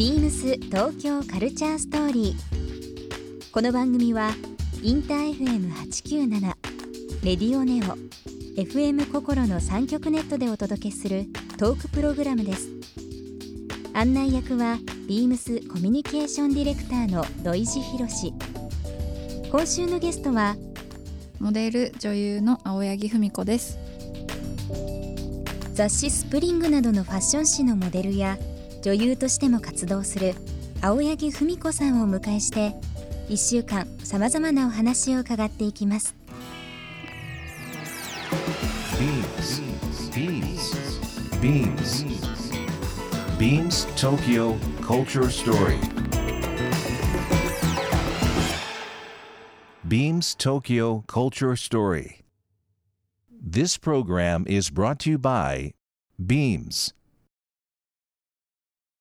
ビームス東京カルチャーストーリー。この番組はインター FM897 レディオネオ FM 心の三極ネットでお届けするトークプログラムです。案内役はビームスコミュニケーションディレクターの土井博志。今週のゲストはモデル女優の青柳文子です雑誌スプリングなどのファッション誌のモデルや女優としても活動する青柳文子さんをお迎えして1週間さまざまなお話を伺っていきます「BeamsBeamsBeamsTokyo Culture Story」Beams Tokyo Culture Story. This program is brought to you by Beams.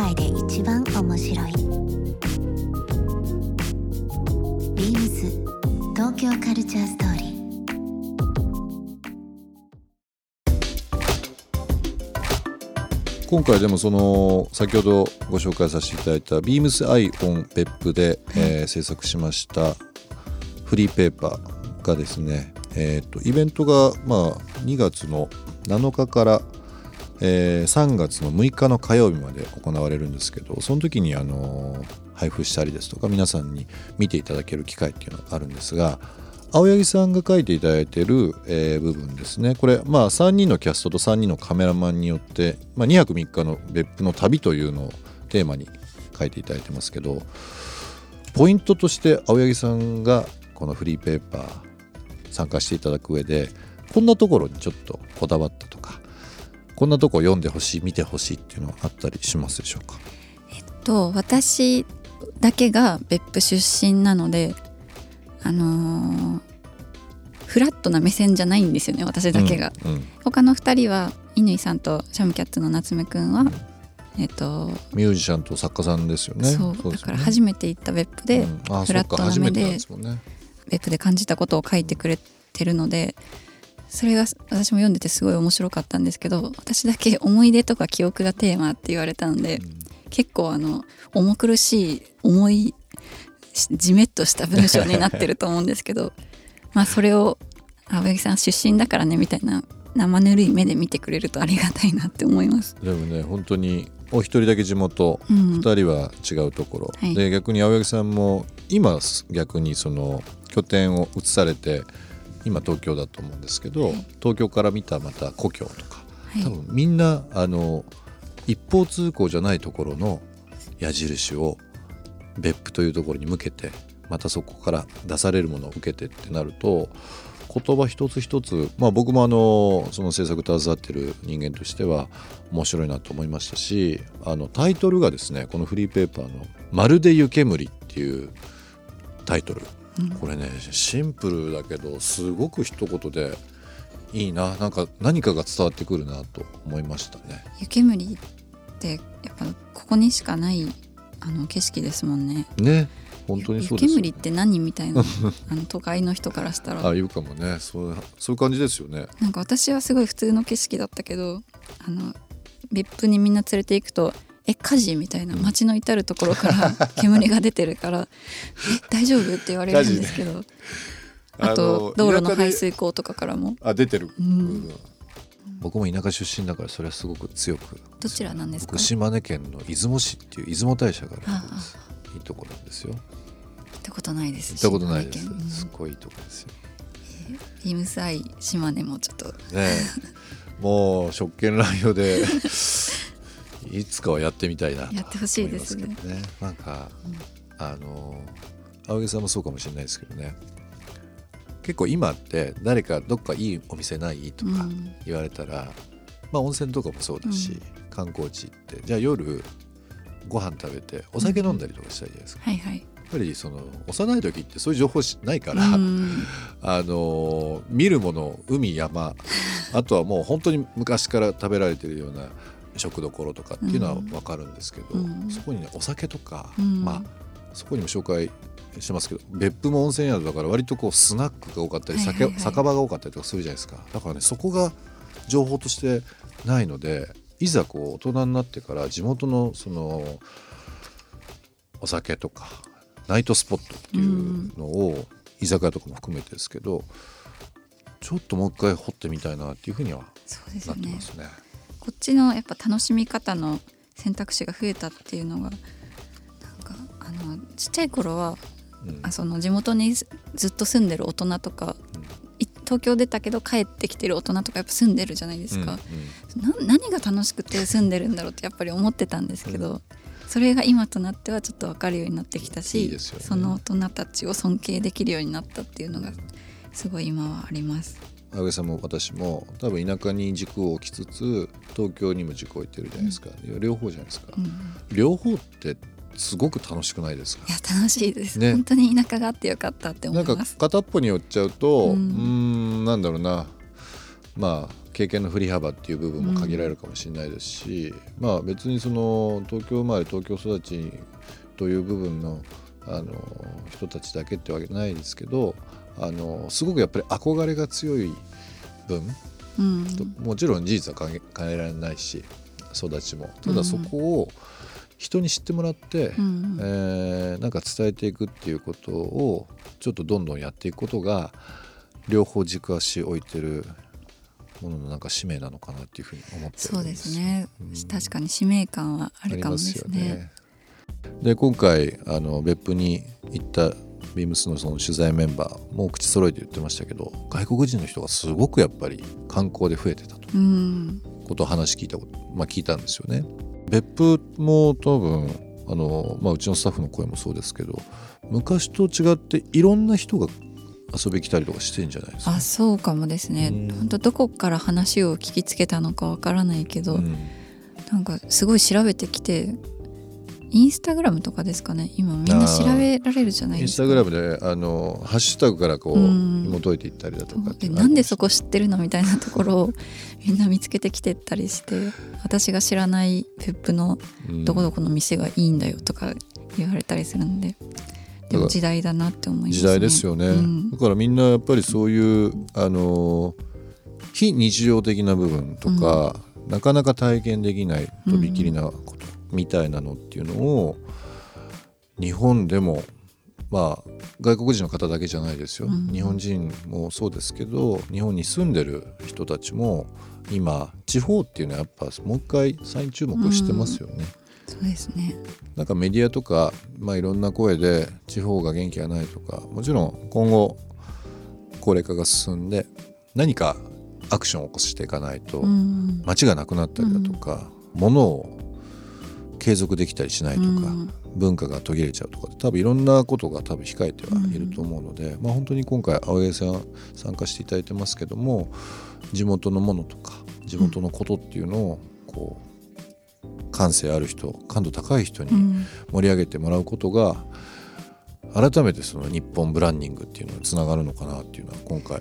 界で一番面白い。ビームス東京カルチャーストーリー。今回でもその先ほどご紹介させていただいたビームスアイオン別府で、えー制作しましたフリーペーパーがですね、えー、とイベントがまあ2月の7日から、えー3月の6日の火曜日まで行われるんですけどその時にあの配布したりですとか皆さんに見ていただける機会っていうのがあるんですが青柳さんが書いていただいている、えー部分ですね。これまあ3人のキャストと3人のカメラマンによって、まあ、2泊3日の別府の旅というのをテーマに書いていただいてますけどポイントとして青柳さんがこのフリーペーパー参加していただく上でこんなところにちょっとこだわったとかこんなとこ読んでほしい見てほしいっていうのはあったりしますでしょうか？と私だけが別府出身なのであのーフラットな目線じゃないんですよね私だけが、うんうん。他の2人は乾さんとシャムキャッツの夏目くんは、えっ、とミュージシャンと作家さんですよね。そうだから初めて行った別府で、フラットな目で別府で感じたことを書いてくれてるのでそれが私も読んでてすごい面白かったんですけど私だけ思い出とか記憶がテーマって言われたので、結構あの重苦しい重いしじめっとした文章になってると思うんですけど まあそれを青柳さん出身だからねみたいな生ぬるい目で見てくれるとありがたいなって思います。でもね本当にお一人だけ地元、うん。二人は違うところ、はい。で逆に青柳さんも今逆にその拠点を移されて今東京だと思うんですけど、東京から見たまた故郷とか、はい。多分みんなあの一方通行じゃないところの矢印を別府というところに向けてまたそこから出されるものを受けてってなると言葉一つ一つ、まあ、僕もあのその制作携わってる人間としては面白いなと思いましたしあのタイトルがですねこのフリーペーパーの「まるで湯煙」っていうタイトル、これねシンプルだけどすごく一言でいいななんか何かが伝わってくるなと思いましたね。湯煙ってやっぱここにしかないあの景色ですもんね。ね本当にそうですよ湯煙って何みたいな あの都会の人からしたらあ言うかもねそうそういう感じですよね。なんか私はすごい普通の景色だったけどあの別府にみんな連れて行くと「え火事?」みたいな街の至る所から 煙が出てるから「え大丈夫?」って言われるんですけどあと道路の排水溝とかからも。あ出てる、ん。僕も田舎出身だからそれはすごく強くどちらなんですか？僕島根県の出雲市っていう出雲大社があるところですいいところなんですよ。行ったことないです。行ったことないです。島根県。すごいいいところですよ。ビームスアイ島根もちょっと。ねえ。もう職権乱用でいつかはやってみたいなとやってほしいですね。なんか、あの青木さんもそうかもしれないですけどね。結構今って誰かどっかいいお店ないとかうん。言われたら、まあ温泉とかもそうだし、うん。観光地って。じゃあ夜ご飯食べてお酒飲んだりとかしたいじゃないですか、はいはい。やっぱりその幼い時ってそういう情報しないから、うん。あの見るもの海山あとはもう本当に昔から食べられてるような食どころとかっていうのは分かるんですけど、うん。そこにねお酒とか、うん。まあそこにも紹介してますけど別府も温泉宿だから割とこうスナックが多かったり、酒酒場が多かったりとかするじゃないですか。だからねそこが情報としてないのでいざこう大人になってから地元のそのお酒とかナイトスポットっていうのを、居酒屋とかも含めてですけどちょっともう一回掘ってみたいなっていうふうにはなってますね。こっちのやっぱ楽しみ方の選択肢が増えたっていうのがなんかあのちっちゃい頃はうん。あその地元にずずっと住んでる大人とか、い東京出たけど帰ってきてる大人とかやっぱ住んでるじゃないですか、な何が楽しくて住んでるんだろうってやっぱり思ってたんですけど、それが今となってはちょっと分かるようになってきたしね。その大人たちを尊敬できるようになったっていうのがすごい今はあります。安倍さんも私も多分田舎に軸を置きつつ東京にも軸を置いてるじゃないですか、いや両方じゃないですか、うん。両方ってすごく楽しくないですか？いや楽しいです、ね。本当に田舎があってよかったって思ないんか。片っぽに寄っちゃうとううんなんだろうな。まあ経験の振り幅っていう部分も限られるかもしれないですし、まあ別にその東京生まれ東京育ちという部分のあの人たちだけってわけじゃないですけどあのすごくやっぱり憧れが強い分うん。ともちろん事実は変えられないし育ちも。ただそこを人に知ってもらって、うんえーなんか伝えていくっていうことをちょっとどんどんやっていくことが両方軸足置いてるもののなんか使命なのかなっていうふうに思ってるそうんでですすね、うん。確かに使命感はあるかもですすね。よね。で今回あの別府に行ったビームスのその取材メンバーも口揃えて言ってましたけど外国人の人がすごくやっぱり観光で増えてたと。うん。ことを話聞いたこと、まあ、聞いたんですよね。別府も多分あの、まあ、うちのスタッフの声もそうですけど昔と違っていろんな人が遊び来たりとかしてんじゃないですか。あそうかもですね。うん。本当どこから話を聞きつけたのかわからないけど、うん。なんかすごい調べてきてインスタグラムとかですかね？今みんな調べられるじゃないインスですかタグラムであのハッシュタグからこううん。紐解いていったりだとかでなんでそこ知ってるのみたいなところをみんな見つけてきてったりして私が知らない別府のうんどこどこの店がいいんだよとか言われたりするんででも時代だなって思いますね。時代ですよね、うん。だからみんなやっぱりそういうあの非日常的な部分とか、なかなか体験できないとびきりなことみたいなのっていうのを日本でもまあ外国人の方だけじゃないですよ、うん。日本人もそうですけど日本に住んでる人たちも今地方っていうのはやっぱもう一回再注目してますよね。そうですね。なんかメディアとか、まあ、いろんな声で地方が元気がないとかもちろん今後高齢化が進んで何かアクションを起こしていかないとうん。街がなくなったりだとか、物を継続できたりしないとか、うん。文化が途切れちゃうとか多分いろんなことが多分控えてはいると思うので、まあ、本当に今回青柳さん参加していただいてますけども地元のものとか地元のことっていうのをこう感性ある人感度高い人にうん。盛り上げてもらうことが改めてその日本ブランディングっていうのにつながるのかなっていうのは今回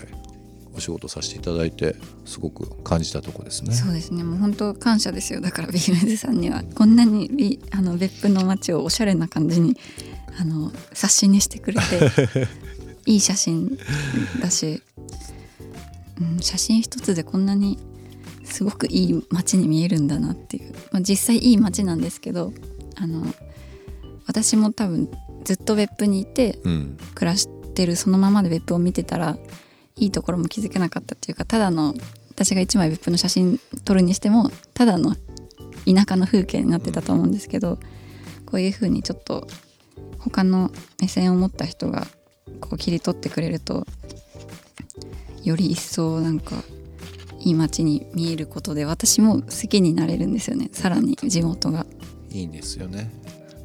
お仕事させていただいてすごく感じたとこですね。そうですね。もう本当感謝ですよ。だからビームズさんにはこんなにビあの別府の街をおしゃれな感じにあの冊子にしてくれて いい写真だし、うん、写真一つでこんなにすごくいい街に見えるんだなっていう、まあ、実際いい街なんですけどあの私も多分ずっと別府にいてうん。暮らしてるそのままで別府を見てたらいいところも気づけなかったっていうかただの私が一枚別府の写真撮るにしてもただの田舎の風景になってたと思うんですけどこういう風にちょっと他の目線を持った人がこう切り取ってくれるとより一層なんかいい街に見えることで私も好きになれるんですよねさらに地元が。いいんですよね。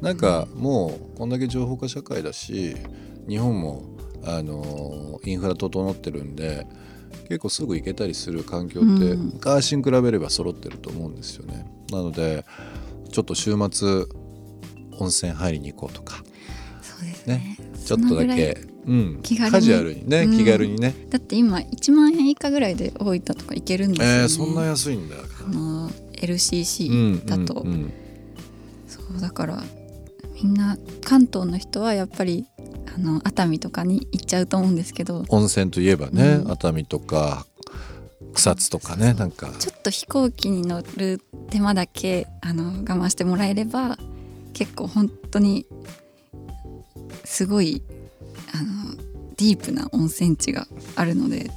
なんかもうこんだけ情報化社会だし日本もあのインフラ整ってるんで結構すぐ行けたりする環境ってうん。昔に比べれば揃ってると思うんですよね。なのでちょっと週末温泉入りに行こうとか。そうですね。ね。ちょっとだけ、うん、気軽に。カジュアルにね、うん。気軽にね。だって今1万円以下ぐらいで大分とか行けるんですよね、えー、そんな安いんだ。あの LCC うんだと、うん。うんそうだからみんな関東の人はやっぱりあの熱海とかに行っちゃうと思うんですけど。温泉といえばね、うん。熱海とか草津とかねなんか。ちょっと飛行機に乗る手間だけあの我慢してもらえれば結構本当にすごいあのディープな温泉地があるので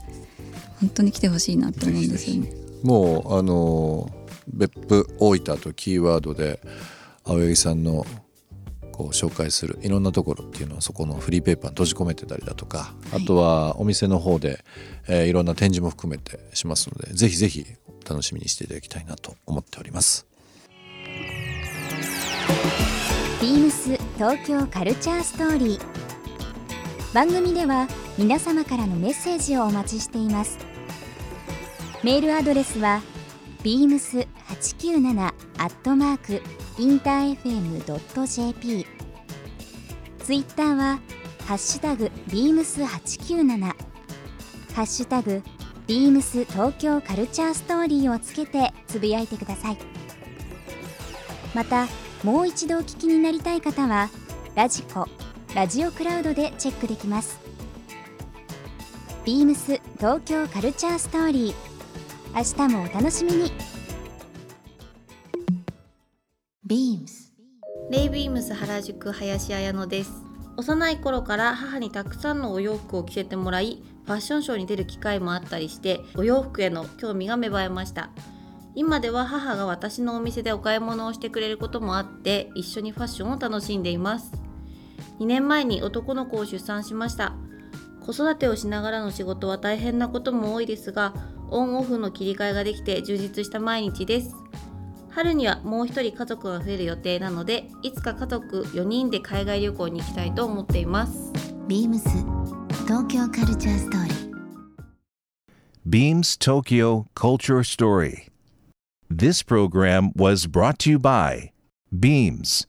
本当に来てほしいなって思うんですよね。もうあの別府大分とキーワードで青柳さんのこう紹介するいろんなところっていうのはそこのフリーペーパーに閉じ込めてたりだとか、はい。あとはお店の方で、えーいろんな展示も含めてしますのでぜひぜひ楽しみにしていただきたいなと思っております。ビームス東京カルチャーストーリー。番組では皆様からのメッセージをお待ちしています。メールアドレスは beams897 アットマークインター FM.jp ツイッターはハッシュタグ beams897 ハッシュタグ beams 東京カルチャーストーリーをつけてつぶやいてください。またもう一度お聞きになりたい方はラジコラジオクラウドでチェックできます。ビームス東京カルチャーストーリー。明日もお楽しみに。BEAMS. レイビームス原宿林彩乃です。幼い頃から母にたくさんのお洋服を着せてもらいファッションショーに出る機会もあったりしてお洋服への興味が芽生えました。今では母が私のお店でお買い物をしてくれることもあって一緒にファッションを楽しんでいます。2年前に男の子を出産しました。子育てをしながらの仕事は大変なことも多いですがオンオフの切り替えができて充実した毎日です春にはもう一人家族が増える予定なのでいつか家族4人で海外旅行に行きたいと思っています BEAMS 東京カルチャーストーリー Beams Tokyo Culture Story. This program was brought to you by Beams.